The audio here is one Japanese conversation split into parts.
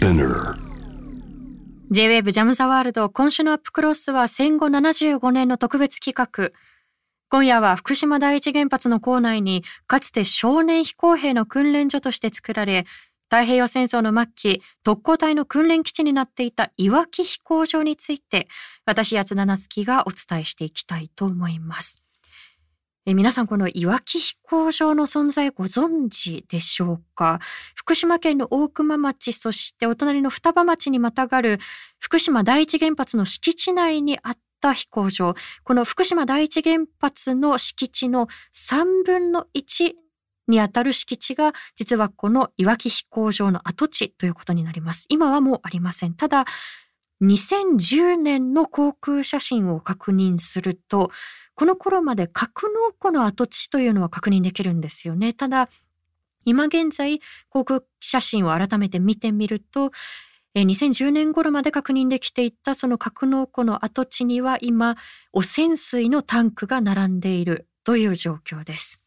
Spinner. J-WAVE ジャムザワールド今週のアップクロスは戦後75年の特別企画。今夜は福島第一原発の構内にかつて少年飛行兵の訓練所として作られ太平洋戦争の末期特攻隊の訓練基地になっていたいわき飛行場について私八田夏樹がお伝えしていきたいと思います。え皆さんこのいわき飛行場の存在ご存知でしょうか？福島県の大熊町そしてお隣の双葉町にまたがる福島第一原発の敷地内にあった飛行場。この福島第一原発の敷地の3分の1にあたる敷地が実はこのいわき飛行場の跡地ということになります。今はもうありません。ただ2010年の航空写真を確認するとこの頃まで格納庫の跡地というのは確認できるんですよね。ただ今現在航空写真を改めて見てみると2010年頃まで確認できていたその格納庫の跡地には今汚染水のタンクが並んでいるという状況です。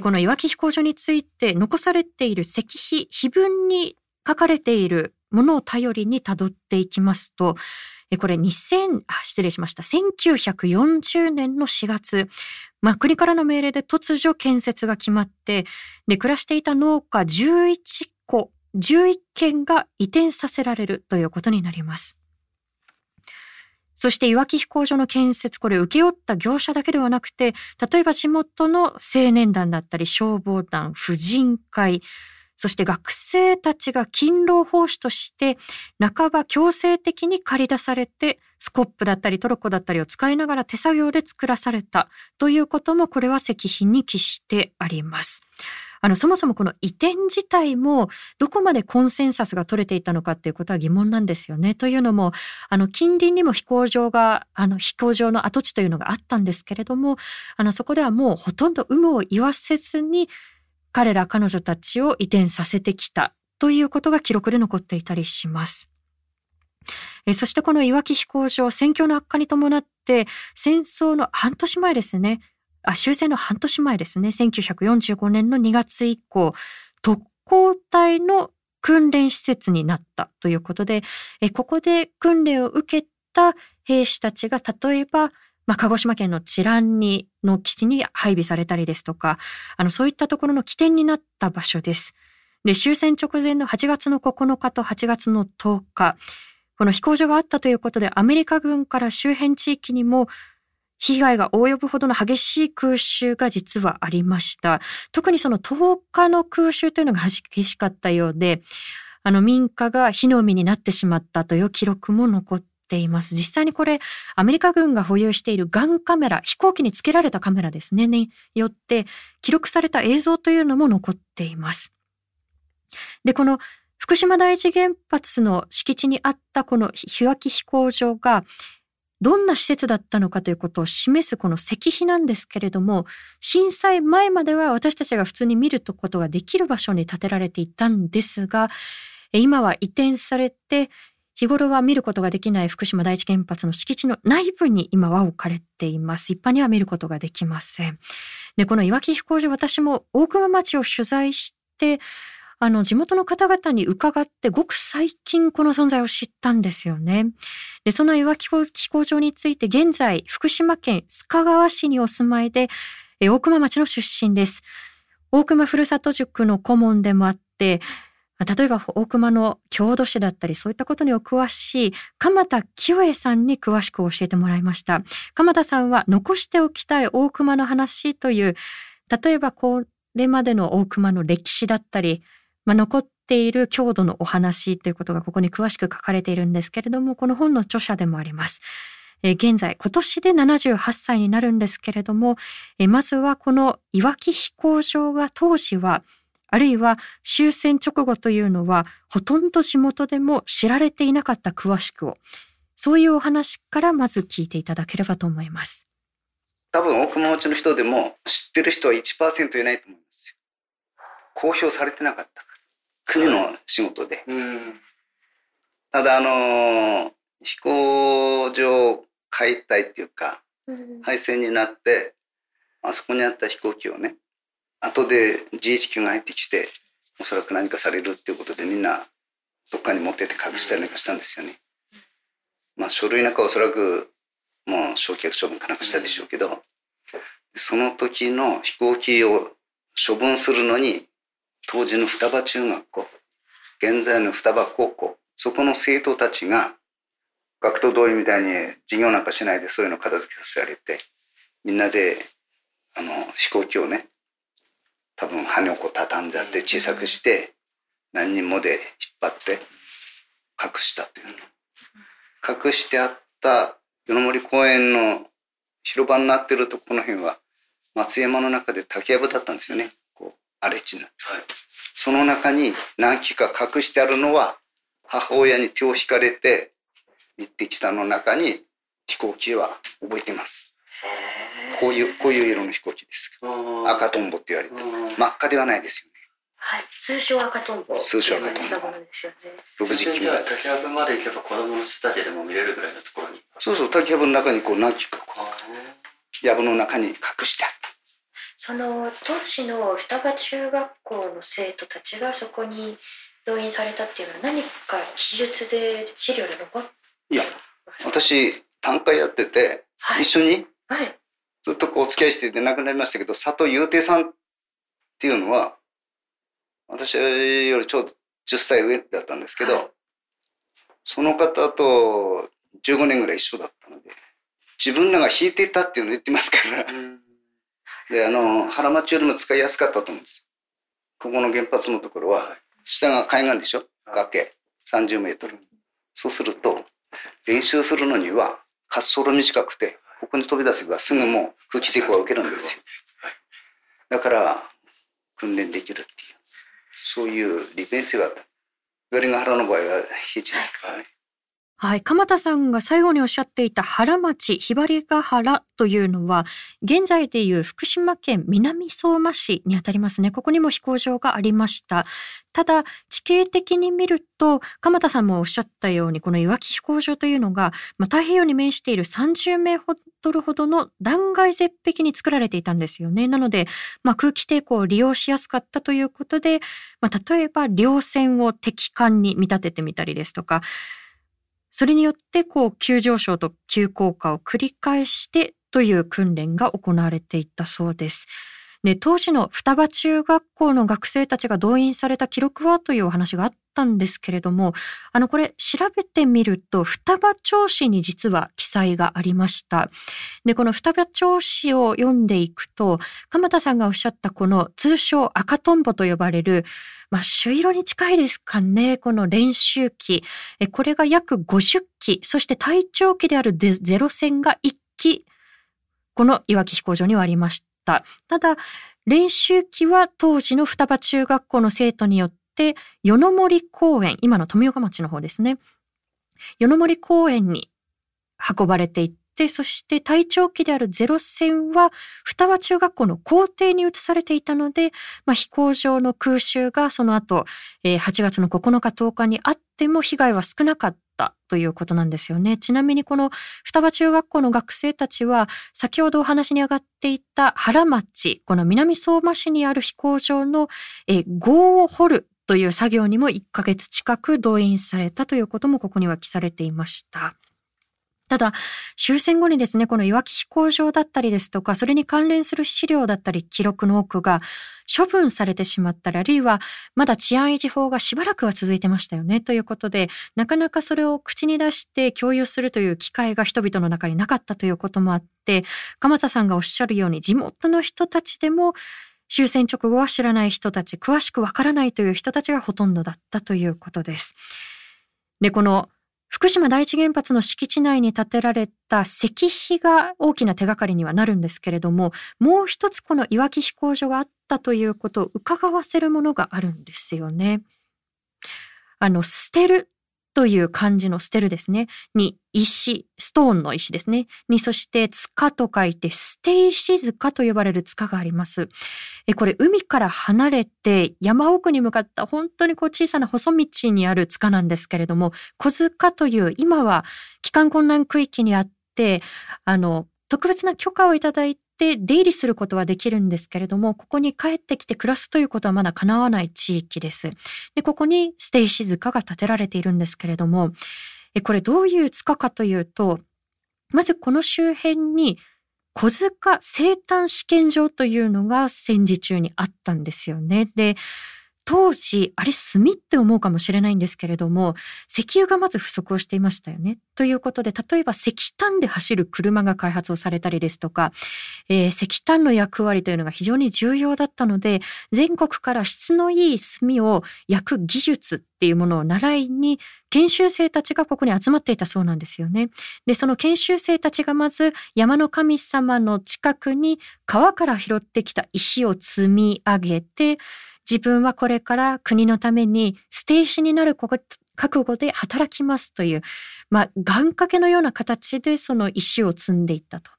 このいわき飛行場について残されている石碑碑文に書かれているものを頼りにたどっていきますとこれ2000失礼しました1940年の4月、ま、国からの命令で突如建設が決まってで暮らしていた農家11戸11軒が移転させられるということになります。そしていわき飛行場の建設、これ請け負った業者だけではなくて、例えば地元の青年団だったり消防団、婦人会、そして学生たちが勤労奉仕として、半ば強制的に借り出されて、スコップだったりトロッコだったりを使いながら手作業で作らされたということも、これは石碑に記してあります。あのそもそもこの移転自体もどこまでコンセンサスが取れていたのかっていうことは疑問なんですよね。というのもあの近隣にも飛行場があの飛行場の跡地というのがあったんですけれどもあのそこではもうほとんど有無を言わせずに彼ら彼女たちを移転させてきた。ということが記録で残っていたりします。そしてこのいわき飛行場戦況の悪化に伴って戦争の半年前ですね。あ終戦の半年前ですね。1945年の2月以降特攻隊の訓練施設になった。ということでここで訓練を受けた兵士たちが例えばまあ、鹿児島県の治蘭にの基地に配備されたりですとかあのそういったところの起点になった場所です。で終戦直前の8月の9日と8月の10日この飛行場があったということでアメリカ軍から周辺地域にも被害が及ぶほどの激しい空襲が実はありました。特にその10日の空襲というのが激しかったようで、あの民家が火の海になってしまったという記録も残っています。実際にこれ、アメリカ軍が保有しているガンカメラ、飛行機につけられたカメラですね、によって記録された映像というのも残っています。で、この福島第一原発の敷地にあったこの日脇飛行場がどんな施設だったのかということを示すこの石碑なんですけれども震災前までは私たちが普通に見ることができる場所に建てられていたんですが今は移転されて日頃は見ることができない福島第一原発の敷地の内部に今は置かれています一般には見ることができませんでこのいわき飛行場私も大熊町を取材してあの地元の方々に伺ってごく最近この存在を知ったんですよね。でその岩木飛行場について現在福島県須賀川市にお住まいで大熊町の出身です。大熊ふるさと塾の顧問でもあって例えば大熊の郷土史だったりそういったことにお詳しい鎌田清江さんに詳しく教えてもらいました鎌田さんは残しておきたい大熊の話という例えばこれまでの大熊の歴史だったりまあ、残っている郷土のお話ということがここに詳しく書かれているんですけれどもこの本の著者でもあります。現在今年で78歳になるんですけれどもまずはこのいわき飛行場が当時はあるいは終戦直後というのはほとんど地元でも知られていなかった詳しくを。そういうお話からまず聞いていただければと思います。多分大熊町の人でも知ってる人は1%いないと思いますよ。公表されてなかった国の仕事で、うん、ただあの飛行場解体っていうか、うん、廃線になってあそこにあった飛行機をね後で GHQ が入ってきておそらく何かされるっていうことでみんなどっかに持ってって隠したりなんかしたんですよね。まあ書類なんかおそらくもう焼却処分かなんかしたでしょうけど、その時の飛行機を処分するのに当時の双葉中学校現在の双葉高校そこの生徒たちが学徒同意みたいに授業なんかしないでそういうの片付けさせられてみんなであの飛行機をね多分羽をこう畳んじゃって小さくして何人もで引っ張って隠したという。隠してあった与野森公園の広場になってるとこの辺は松山の中で竹やぶだったんですよね。こう荒れ地な、はい、その中に何機か隠してあるのは母親に手を引かれて行ってきたの中に飛行機は覚えてますこういうこういう色の飛行機です。赤とんぼって言われて真っ赤ではないですよね。はい、通称赤とんぼ。通称赤とんぼ。ですよね。六時級竹やぶまで行けば子供の人たちでも見れるぐらいのところに。そうそう、竹やぶの中にこう何機かこう、やぶの中に隠してあった。その当時の双葉中学校の生徒たちがそこに動員されたっていうのは何か記述で資料で残っていや、私、短歌やってて、はい、一緒に、はい、ずっとこうお付き合いしてて亡くなりましたけど、佐藤雄亭さんっていうのは、私よりちょうど10歳上だったんですけど、はい、その方と15年ぐらい一緒だったので、自分らが弾いてたっていうのを言ってますから、で、あの、原町よりも使いやすかったと思うんです。ここの原発のところは、下が海岸でしょ？崖、30メートル。そうすると、練習するのには滑走路短くて、ここに飛び出せばすぐもう空気抵抗が受けるんですよ。だから、訓練できるっていう、そういう利便性があった。上ヶ原の場合は平地ですからね。はい。はい鎌田さんが最後におっしゃっていた原町、ひばりが原というのは、現在でいう福島県南相馬市にあたりますね。ここにも飛行場がありました。ただ、地形的に見ると、鎌田さんもおっしゃったように、この岩木飛行場というのが、まあ、太平洋に面している30メートルほどの断崖絶壁に作られていたんですよね。なので、まあ、空気抵抗を利用しやすかったということで、まあ、例えば、稜線を敵艦に見立ててみたりですとか、それによってこう急上昇と急降下を繰り返してという訓練が行われていったそうです。で当時の双葉中学校の学生たちが動員された記録はというお話があったんですけれどもあのこれ調べてみると双葉町史に実は記載がありましたでこの双葉町史を読んでいくと鎌田さんがおっしゃったこの通称赤とんぼと呼ばれるまあ、朱色に近いですかね。この練習機。これが約50機、そして隊長機であるゼロ戦が1機、この岩木飛行場にはありましたた。だ、練習機は当時の双葉中学校の生徒によって、与野森公園、今の富岡町の方ですね。与野森公園に運ばれていっで、そして隊長機であるゼロ戦は、双葉中学校の校庭に移されていたので、まあ、飛行場の空襲がその後、えー、8月の9日10日にあっても被害は少なかったたということなんですよね。ちなみにこの双葉中学校の学生たちは、先ほどお話に上がっていた原町、この南相馬市にある飛行場の、えー、壕を掘るという作業にも1ヶ月近く動員されたということもここには記されていました。ただ、終戦後にですね、このいわき飛行場だったりですとか、それに関連する資料だったり記録の多くが処分されてしまったり、あるいはまだ治安維持法がしばらくは続いてましたよね、ということで、なかなかそれを口に出して共有するという機会が人々の中になかったということもあって、鎌田さんがおっしゃるように、地元の人たちでも終戦直後は知らない人たち、詳しくわからないという人たちがほとんどだったということです。で、この福島第一原発の敷地内に建てられた石碑が大きな手がかりにはなるんですけれども、もう一つこのいわき飛行場があったということを伺わせるものがあるんですよね。あの、捨てるという漢字の捨てるですね。に、石、ストーンの石ですね。に、そして、塚と書いて、捨て石塚と呼ばれる塚があります。え、これ、海から離れて、山奥に向かった本当にこう小さな細道にある塚なんですけれども、小塚という、今は帰還困難区域にあって、あの、特別な許可をいただいて、って出入りすることはできるんですけれども、ここに帰ってきて暮らすということはまだ叶わない地域です。で、ここにステイ静かが建てられているんですけれども、これどういう塚かというと、まずこの周辺に小塚生誕試験場というのが戦時中にあったんですよね。で、当時、あれ炭って思うかもしれないんですけれども、石油がまず不足をしていましたよね。ということで、例えば石炭で走る車が開発をされたりですとか、えー、石炭の役割というのが非常に重要だったので、全国から質のいい炭を焼く技術っていうものを習いに、研修生たちがここに集まっていたそうなんですよね。で、その研修生たちがまず山の神様の近くに川から拾ってきた石を積み上げて、自分はこれから国のために捨て石になる覚悟で働きますという、まあ、願掛けのような形でその石を積んでいったと。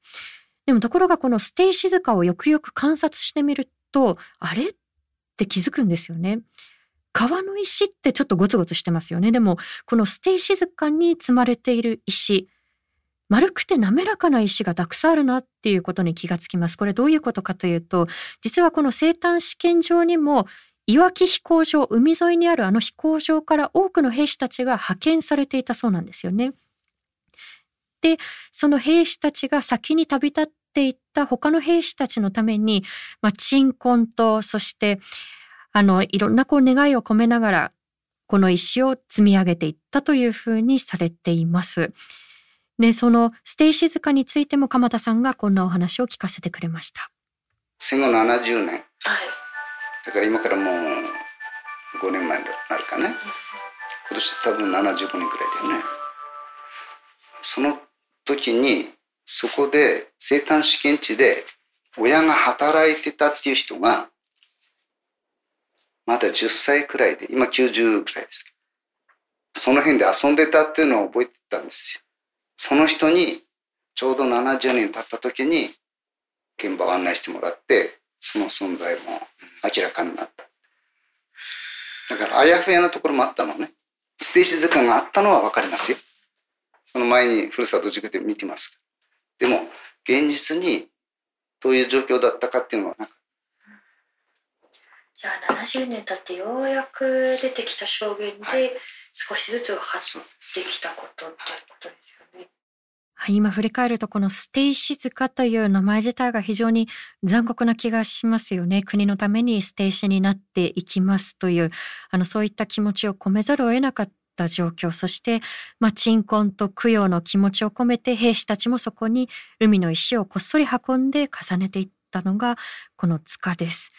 でもところがこの捨て石塚をよくよく観察してみると、あれって気づくんですよね。川の石ってちょっとゴツゴツしてますよね。でも、この捨て石塚に積まれている石、丸くて滑らかな石がたくさんあるなっていうことに気がつきます。これどういうことかというと、実はこの生誕試験場にも岩木飛行場、海沿いにあるあの飛行場から多くの兵士たちが派遣されていたそうなんですよね。で、その兵士たちが先に旅立っていった他の兵士たちのために、まあ、鎮魂と、そして、あの、いろんなこう願いを込めながら、この石を積み上げていったというふうにされています。で、そのステイ静かについても鎌田さんがこんなお話を聞かせてくれました。戦後70年。はい。だから今からもう5年前になるかね。今年多分75年くらいだよね。その時にそこで生誕試験地で親が働いてたっていう人がまだ10歳くらいで今90くらいですけどその辺で遊んでたっていうのを覚えてたんですよ。その人にちょうど70年経った時に現場を案内してもらってその存在も明らかになった。だからあやふやなところもあったのね。ステージ図鑑があったのは分かりますよ。その前にふるさと塾で見てます。でも現実にどういう状況だったかっていうのはなんかじゃあ70年経ってようやく出てきた証言で少しずつ分かってきたことってことです今振り返るとこのステイ静かという名前自体が非常に残酷な気がしますよね。国のためにステイシになっていきますという、あのそういった気持ちを込めざるを得なかった状況、そして、まあ、鎮魂と供養の気持ちを込めて兵士たちもそこに海の石をこっそり運んで重ねていったのがこの塚です。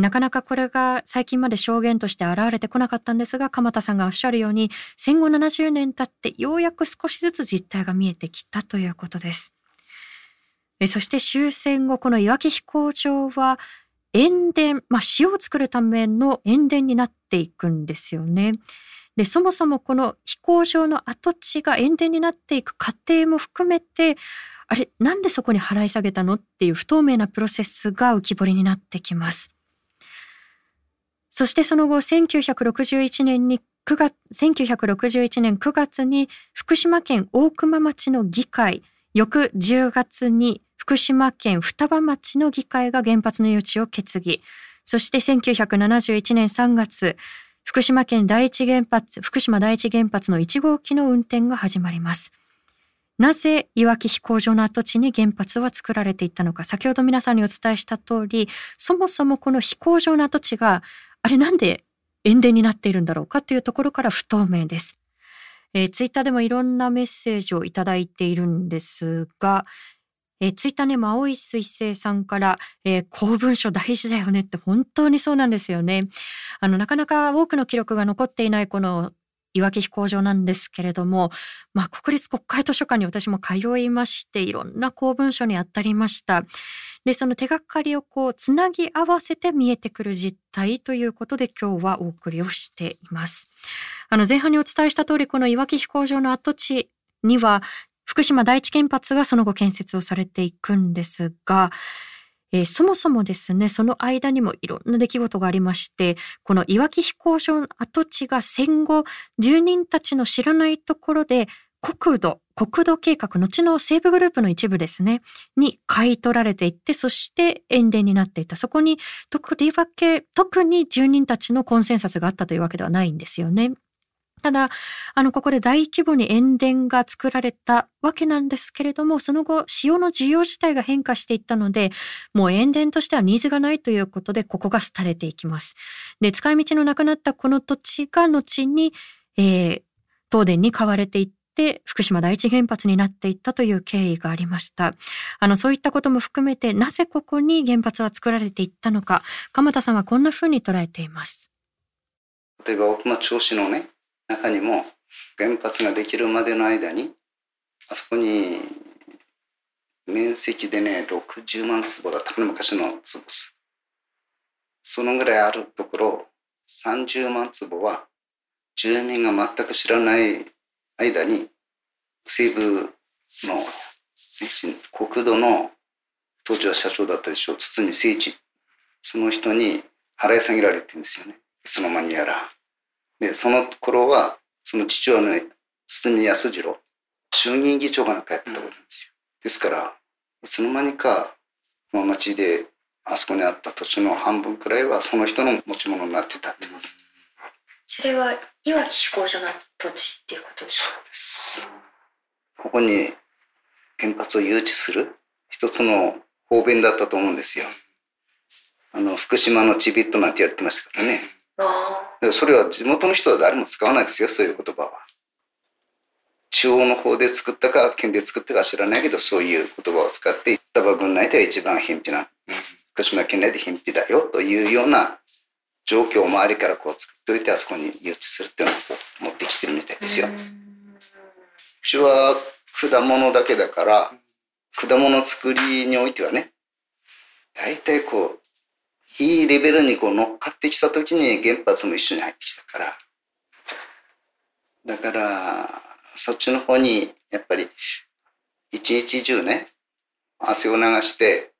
なかなかこれが最近まで証言として現れてこなかったんですが、鎌田さんがおっしゃるように、戦後70年経ってようやく少しずつ実態が見えてきたということです。そして終戦後、この岩木飛行場は塩田、まあ、塩を作るための塩田になっていくんですよね。で、そもそもこの飛行場の跡地が塩田になっていく過程も含めて、あれ、なんでそこに払い下げたのっていう不透明なプロセスが浮き彫りになってきます。そしてその後1961年に9月1961年9月に福島県大熊町の議会翌10月に福島県双葉町の議会が原発の誘致を決議。そして1971年3月福島県第一原発福島第一原発の1号機の運転が始まります。なぜいわき飛行場の跡地に原発は作られていったのか。先ほど皆さんにお伝えした通りそもそもこの飛行場の跡地があれなんで塩田になっているんだろうかというところから不透明です。えー、ツイッターでもいろんなメッセージをいただいているんですが、えー、ツイッターネーム青い彗星さんから、えー、公文書大事だよねって本当にそうなんですよね。あの、なかなか多くの記録が残っていないこの岩木飛行場なんですけれども、まあ、国立国会図書館に私も通いまして、いろんな公文書にあたりました。で、その手がかりをこう、つなぎ合わせて見えてくる実態ということで今日はお送りをしています。あの、前半にお伝えした通り、この岩木飛行場の跡地には、福島第一原発がその後建設をされていくんですが、えー、そもそもですね、その間にもいろんな出来事がありまして、このいわき飛行場の跡地が戦後、住人たちの知らないところで国土、国土計画、後の西部グループの一部ですね、に買い取られていって、そして塩田になっていた。そこに特りわけ、特に住人たちのコンセンサスがあったというわけではないんですよね。ただ、あの、ここで大規模に塩田が作られたわけなんですけれども、その後、塩の需要自体が変化していったので、もう塩田としてはニーズがないということで、ここが廃れていきます。で、使い道のなくなったこの土地が後に、えー、東電に買われていって、福島第一原発になっていったという経緯がありました。あの、そういったことも含めて、なぜここに原発は作られていったのか、鎌田さんはこんなふうに捉えています。例えば、大熊調子のね、中にも原発ができるまでの間にあそこに面積でね60万坪だったかな昔の坪数。そのぐらいあるところ30万坪は住民が全く知らない間に西部の国土の当時は社長だったでしょう堤誠一。その人に払い下げられてるんですよね。いつの間にやら。で、その頃は、その父親の、ね、堤康次郎、衆議院議長がなんかやってたことなんですよ。ですから、いつの間にか、この町で、あそこにあった土地の半分くらいはその人の持ち物になってたってことです。それはいわき飛行場の土地っていうことですか？そうです。ここに原発を誘致する一つの方便だったと思うんですよ。あの、福島のちびっとなんて言われてましたからね。それは地元の人は誰も使わないですよそういう言葉は。中央の方で作ったか県で作ったか知らないけどそういう言葉を使って双葉郡内では一番偏僻な福島県内で偏僻だよというような状況を周りからこう作っておいてあそこに誘致するっていうのを持ってきてるみたいですよ。うちは果物だけだから果物作りにおいてはね大体こういいレベルにこう乗っかってきた時に原発も一緒に入ってきたから。だから、そっちの方にやっぱり一日中ね、汗を流して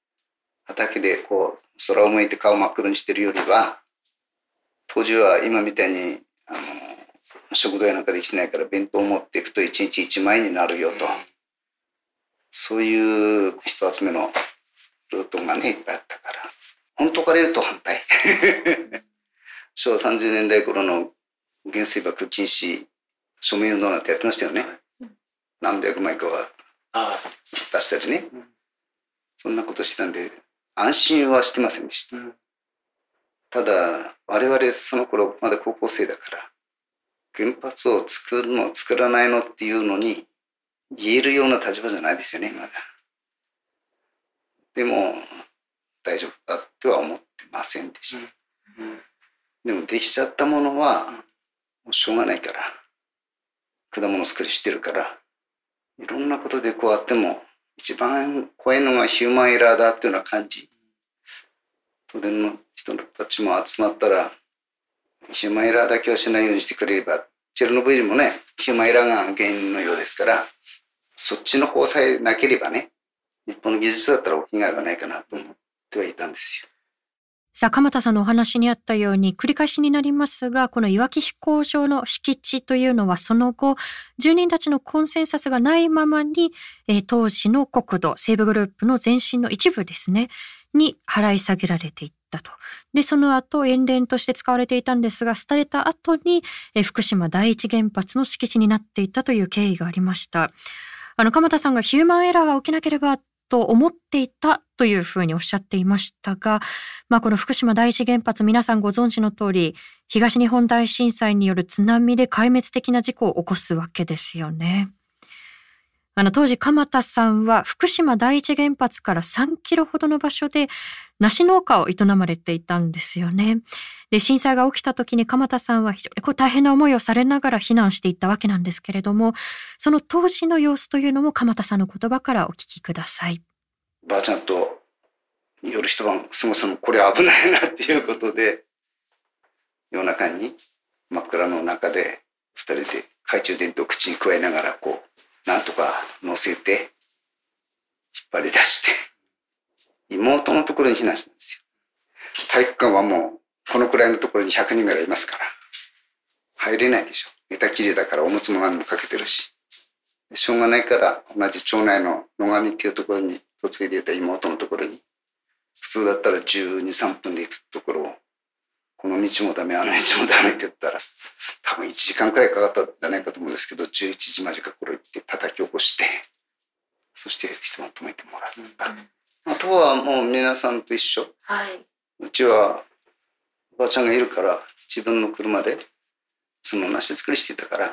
畑でこう空を向いて顔真っ黒にしてるよりは、当時は今みたいにあの食堂やなんかできてないから弁当を持っていくと一日一枚になるよと。そういう人集めのルートがね、いっぱいあったから。本当から言うと反対。昭和30年代頃の原水爆禁止署名運動なんてやってましたよね。何百枚かは出したしね。そんなことしたんで、安心はしてませんでした。ただ、我々その頃まだ高校生だから、原発を作るの、作らないのっていうのに言えるような立場じゃないですよね、まだ。でも、大丈夫だっては思ってませんでした、でもできちゃったものはもうしょうがないから果物作りしてるからいろんなことでこうあっても一番怖いのがヒューマンエラーだっていうような感じ。東電の人たちも集まったらヒューマンエラーだけはしないようにしてくれればチェルノブイリもねヒューマンエラーが原因のようですからそっちの方さえなければね日本の技術だったら被害はないかなと思ってはいたんですよ。さあ、鎌田さんのお話にあったように、繰り返しになりますが、このいわき飛行場の敷地というのは、その後、住人たちのコンセンサスがないままに、えー、当時の国土、西部グループの前身の一部ですね、に払い下げられていったと。で、その後、塩田として使われていたんですが、廃れた後に、えー、福島第一原発の敷地になっていたという経緯がありました。あの、鎌田さんがヒューマンエラーが起きなければと思っていたというふうにおっしゃっていましたが、まあ、この福島第一原発皆さんご存知の通り東日本大震災による津波で壊滅的な事故を起こす。わけです。よね。あの当時鎌田さんは福島第一原発から3キロほどの場所で梨農家を営まれていたんですよね。で震災が起きた時に鎌田さんは非常にこう大変な思いをされながら避難していったわけなんですけれどもその当時の様子というのも鎌田さんの言葉からお聞きください。ばあちゃんと夜一晩そもそもこれ危ないなっていうことで夜中に真っ暗の中で2人で懐中電灯を口に加えながらこうなんとか乗せて、引っ張り出して、妹のところに避難したんですよ。体育館はもう、このくらいのところに100人ぐらいいますから、入れないでしょ。寝たきりだからおむつも何もかけてるし。しょうがないから同じ町内の野上っていうところに嫁いでいた妹のところに普通だったら12、3分で行くところをこの道もダメあの道もダメって言ったら多分1時間くらいかかったんじゃないかと思うんですけど11時間近く頃行って叩き起こしてそして人が止めてもらった、うん、あとはもう皆さんと一緒、はい、うちはおばあちゃんがいるから自分の車でその梨作りしてたから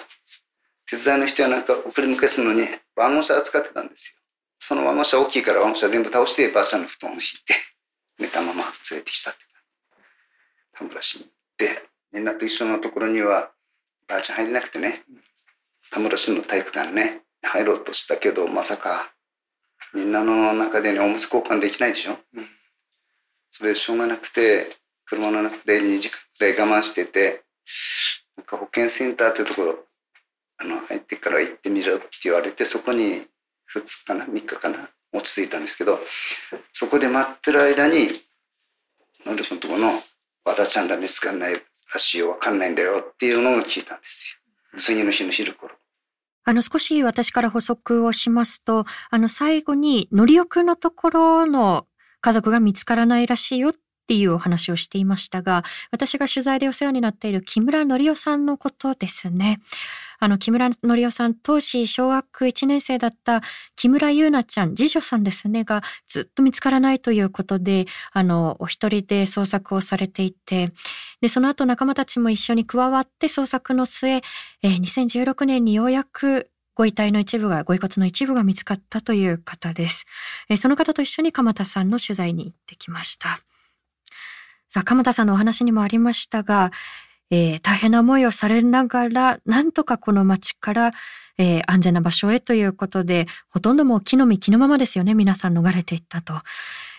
手伝いの人はなんか送り迎えするのにワゴン車扱ってたんですよ。そのワゴン車大きいからワゴン車全部倒してばあちゃんの布団を敷いて寝たまま連れてきたって田村市に行ってみんなと一緒のところにはばあちゃん入れなくてね田村市の体育館ね入ろうとしたけどまさかみんなの中でねおむつ交換できないでしょ、うん、それでしょうがなくて車の中で2時間くらい我慢しててなんか保健センターというところあの入ってから行ってみろって言われてそこに2日かな3日かな落ち着いたんですけどそこで待ってる間にのりくんとこの和田ちゃんら見つかんないらしいよ。わかんないんだよっていうのを聞いたんですよ。次の日の昼頃。あの少し私から補足をしますとあの最後にのりおくんのところの家族が見つからないらしいよっていうお話をしていましたが私が取材でお世話になっている木村則夫さんのことですね。あの、木村則夫さん、当時小学1年生だった木村優奈ちゃん、次女さんですね、がずっと見つからないということで、あの、お一人で捜索をされていて、で、その後仲間たちも一緒に加わって捜索の末、えー、2016年にようやくご遺体の一部が、ご遺骨の一部が見つかったという方です。えー、その方と一緒に鎌田さんの取材に行ってきました。さあ、鎌田さんのお話にもありましたが、えー、大変な思いをされながら、なんとかこの町から、えー、安全な場所へということで、ほとんどもう木の実木のままですよね、皆さん逃れていったと。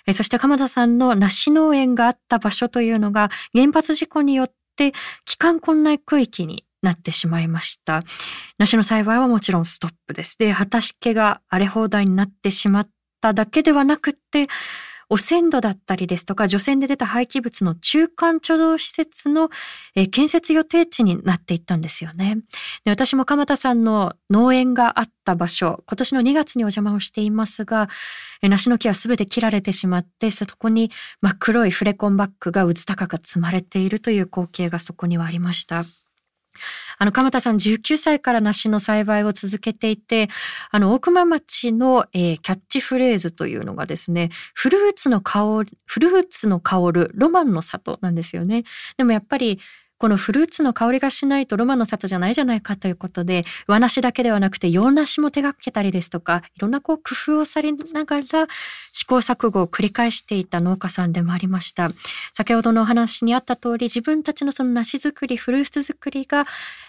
えー、そして鎌田さんの梨農園があった場所というのが、原発事故によって帰還困難区域になってしまいました。梨の栽培はもちろんストップです。で、畑が荒れ放題になってしまっただけではなくて、汚染土だったりですとか、除染で出た廃棄物の中間貯蔵施設の、えー、建設予定地になっていったんですよね。で私も鎌田さんの農園があった場所、今年の2月にお邪魔をしていますが、えー、梨の木は全て切られてしまって、そこに真っ黒いフレコンバッグがうず高く積まれているという光景がそこにはありました。あの、鎌田さん19歳から梨の栽培を続けていて、あの、大熊町の、えー、キャッチフレーズというのがですね、フルーツの香る、フルーツの香るロマンの里なんですよね。でもやっぱりこのフルーツの香りがしないとロマンの里じゃないじゃないかということで、和梨だけではなくて洋梨も手がけたりですとか、いろんなこう工夫をされながら試行錯誤を繰り返していた農家さんでもありました。先ほどのお話にあった通り、自分たちのその梨作り、フルーツ作りが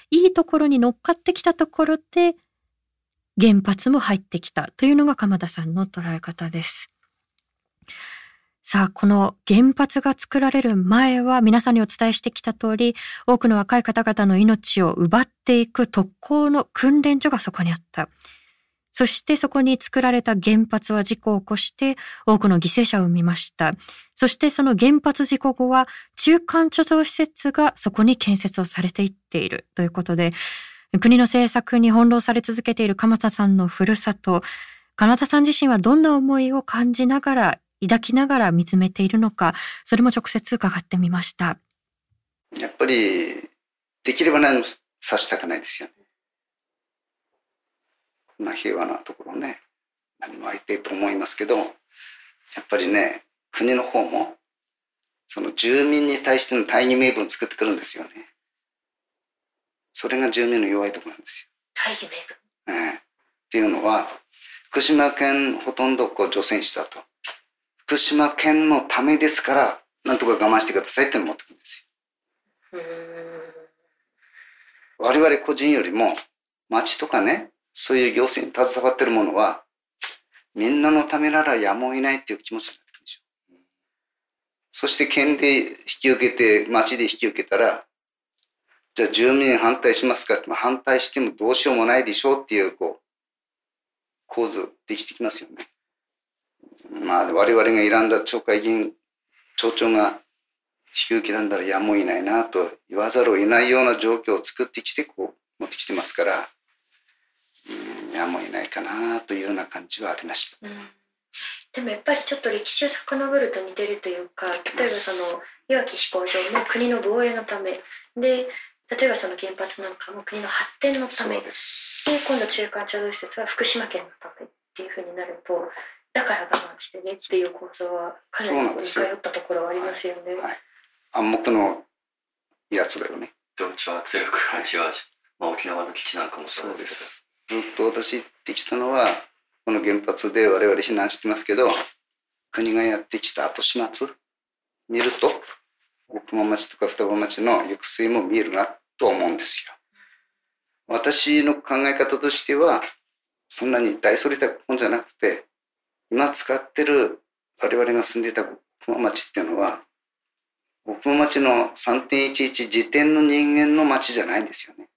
いいところに乗っかってきたところで、原発も入ってきたというのが鎌田さんの捉え方です。さあ、この原発が作られる前は皆さんにお伝えしてきた通り、多くの若い方々の命を奪っていく特攻の訓練所がそこにあった。そしてそこに作られた原発は事故を起こして多くの犠牲者を生みました。そしてその原発事故後は中間貯蔵施設がそこに建設をされていっているということで、国の政策に翻弄され続けている鎌田さんのふるさと、鎌田さん自身はどんな思いを感じながら抱きながら見つめているのかそれも直接伺ってみました。やっぱりできれば何もさしたくないですよね。こんな平和なところね。何も相手と思いますけどやっぱりね国の方もその住民に対しての大義名分を作ってくるんですよね。それが住民の弱いところなんですよ。大義名分、ね、っていうのは福島県ほとんどこう除染したと福島県のためですから、なんとか我慢してくださいって思ってくるんですよ。我々個人よりも、町とかね、そういう行政に携わってるものは、みんなのためならやむを得ないっていう気持ちになってくるんですよ。そして県で引き受けて、町で引き受けたら、じゃあ住民反対しますかって反対してもどうしようもないでしょうっていう、こう、構図できてきますよね。まあ、我々が選んだ町会議員、町長が引き受けたんだらやむを得ないなと言わざるを得ないような状況を作ってきて、こう、持ってきてますから、うんやむを得ないかなというような感じはありました。うん。でもやっぱりちょっと歴史を遡ると似てるというか例えばそのいわき飛行場も国の防衛のため。で例えばその原発なんかも国の発展のため。で今度中間貯蔵施設は福島県のためっていうふうになるとだから我慢してねっていう構造はかなり似通ったところはありますよね。はい、暗黙のやつだよね。同調圧力が違うし、まあ、沖縄の基地なんかもそうですけど。ずっと私言ってきたのはこの原発で我々避難してますけど国がやってきた後始末？見ると？大熊町とか双葉町の行く末も見えるなと思うんですよ。私の考え方としてはそんなに大それたもんじゃなくて今使ってる我々が住んでいた大熊町っていうのは大熊町の3.11時点の人間の町じゃないんですよね。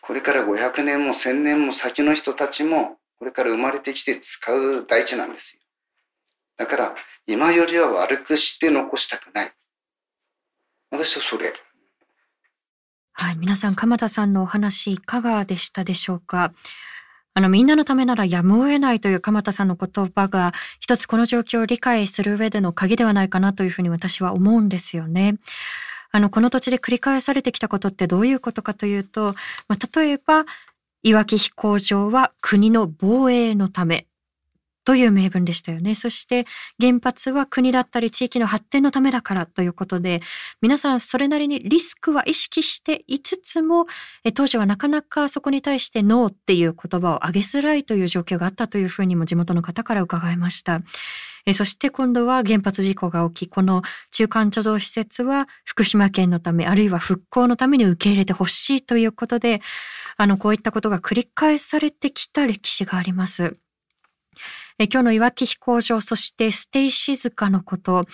これから500年も1000年も先の人たちもこれから生まれてきて使う大地なんですよ。だから今よりは悪くして残したくない。私はそれ。はい、皆さん鎌田さんのお話いかがでしたでしょうか？あのみんなのためならやむを得ないという鎌田さんの言葉が一つこの状況を理解する上での鍵ではないかなというふうに私は思うんですよね。あのこの土地で繰り返されてきたことってどういうことかというと、まあ、例えばいわき飛行場は国の防衛のためという名分でしたよね。そして原発は国だったり地域の発展のためだからということで、皆さんそれなりにリスクは意識していつつも、当時はなかなかそこに対してノーっていう言葉を上げづらいという状況があったというふうにも地元の方から伺いました。そして今度は原発事故が起き、この中間貯蔵施設は福島県のため、あるいは復興のために受け入れてほしいということで、あの、こういったことが繰り返されてきた歴史があります。え今日のいわき飛行場、そしてステイ静かのこと、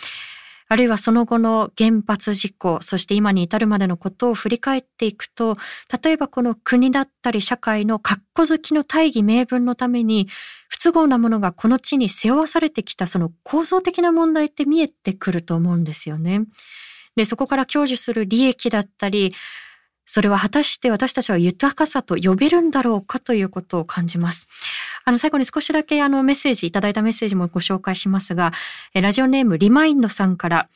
あるいはその後の原発事故、そして今に至るまでのことを振り返っていくと、例えばこの国だったり社会の格好好きの大義名分のために、不都合なものがこの地に背負わされてきたその構造的な問題って見えてくると思うんですよね。で、そこから享受する利益だったり、それは果たして私たちは豊かさと呼べるんだろうかということを感じます。あの、最後に少しだけあのメッセージ、いただいたメッセージもご紹介しますが、ラジオネームリマインドさんから、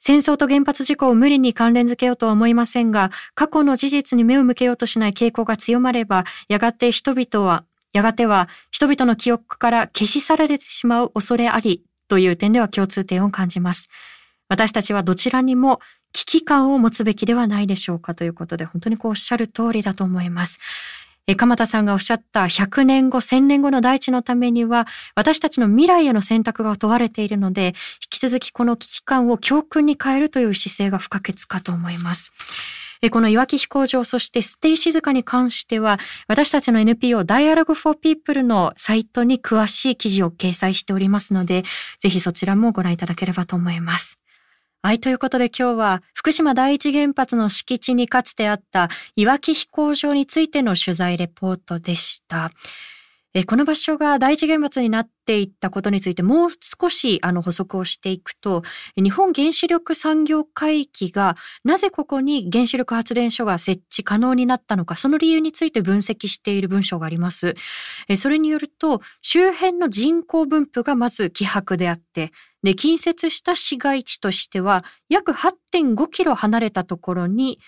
戦争と原発事故を無理に関連づけようとは思いませんが、過去の事実に目を向けようとしない傾向が強まれば、やがて人々は、やがては人々の記憶から消し去られてしまう恐れありという点では共通点を感じます。私たちはどちらにも危機感を持つべきではないでしょうかということで、本当にこうおっしゃる通りだと思います。え鎌田さんがおっしゃった100年後、1000年後の大地のためには、私たちの未来への選択が問われているので、引き続きこの危機感を教訓に変えるという姿勢が不可欠かと思います。えこのいわき飛行場、そしてステイ静かに関しては、私たちの NPO Dialogue for People のサイトに詳しい記事を掲載しておりますので、ぜひそちらもご覧いただければと思います。はい、ということで今日は福島第一原発の敷地にかつてあったいわき飛行場についての取材レポートでした。えこの場所が第一原発になっていったことについてもう少しあの補足をしていくと日本原子力産業会議がなぜここに原子力発電所が設置可能になったのかその理由について分析している文章があります。えそれによると周辺の人口分布がまず希薄であってで、近接した市街地としては、約8.5キロ離れたところに、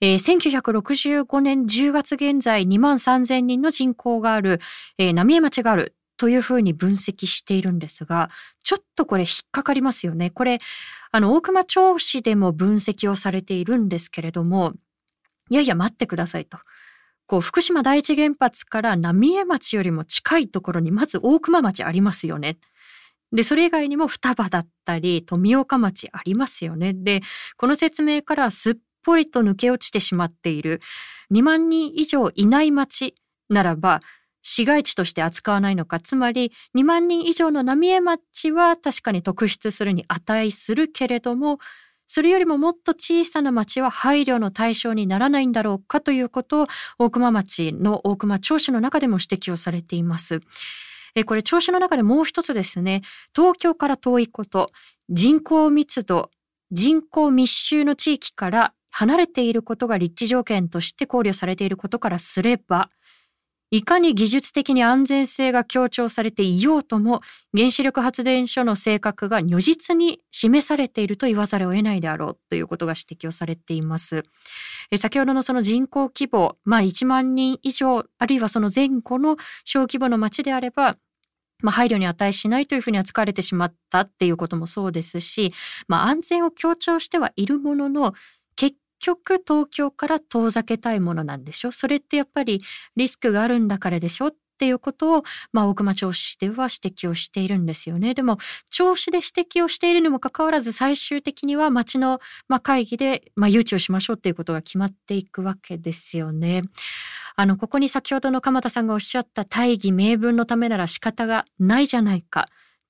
えー、1965年10月現在2万3000人の人口がある、えー、浪江町があるというふうに分析しているんですが、ちょっとこれ引っかかりますよね。これ、あの、大熊町市でも分析をされているんですけれども、いやいや待ってくださいと。こう、福島第一原発から浪江町よりも近いところにまず大熊町ありますよね。で、それ以外にも双葉だったり、富岡町ありますよね。で、この説明からすっぽりと抜け落ちてしまっている2万人以上いない町ならば、市街地として扱わないのか、つまり2万人以上の浪江町は確かに特筆するに値するけれども、それよりももっと小さな町は配慮の対象にならないんだろうかということを大熊町の大熊町市の中でも指摘をされています。えこれ調子の中でもう一つですね、東京から遠いこと、人口密度、人口密集の地域から離れていることが立地条件として考慮されていることからすれば、いかに技術的に安全性が強調されていようとも原子力発電所の性格が如実に示されていると言わざるを得ないであろうということが指摘をされています。え先ほどのその人口規模、まあ1万人以上あるいはその前後の小規模の町であればまあ、配慮に値しないというふうに扱われてしまったっていうこともそうですし、まあ、安全を強調してはいるものの結局東京から遠ざけたいものなんでしょそれってやっぱりリスクがあるんだからでしょっていうことを、まあ、大熊町市では指摘をしているんですよね。でも、町市で指摘をしているにもかかわらず、最終的には町の、まあ、会議で、まあ、誘致をしましょうっていうことが決まっていくわけですよね。あの、ここに先ほどの鎌田さんがおっしゃった大義名分のためなら仕方がないじゃないか。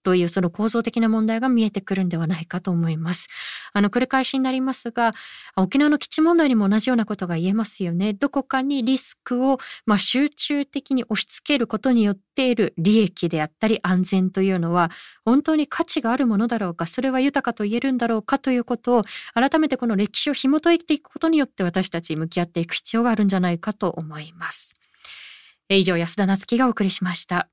というその構造的な問題が見えてくるんではないかと思います。あの繰り返しになりますが沖縄の基地問題にも同じようなことが言えますよね。どこかにリスクを、まあ、集中的に押し付けることによっている利益であったり安全というのは本当に価値があるものだろうかそれは豊かと言えるんだろうかということを改めてこの歴史を紐解いていくことによって私たち向き合っていく必要があるんじゃないかと思います。以上安田夏樹がお送りしました。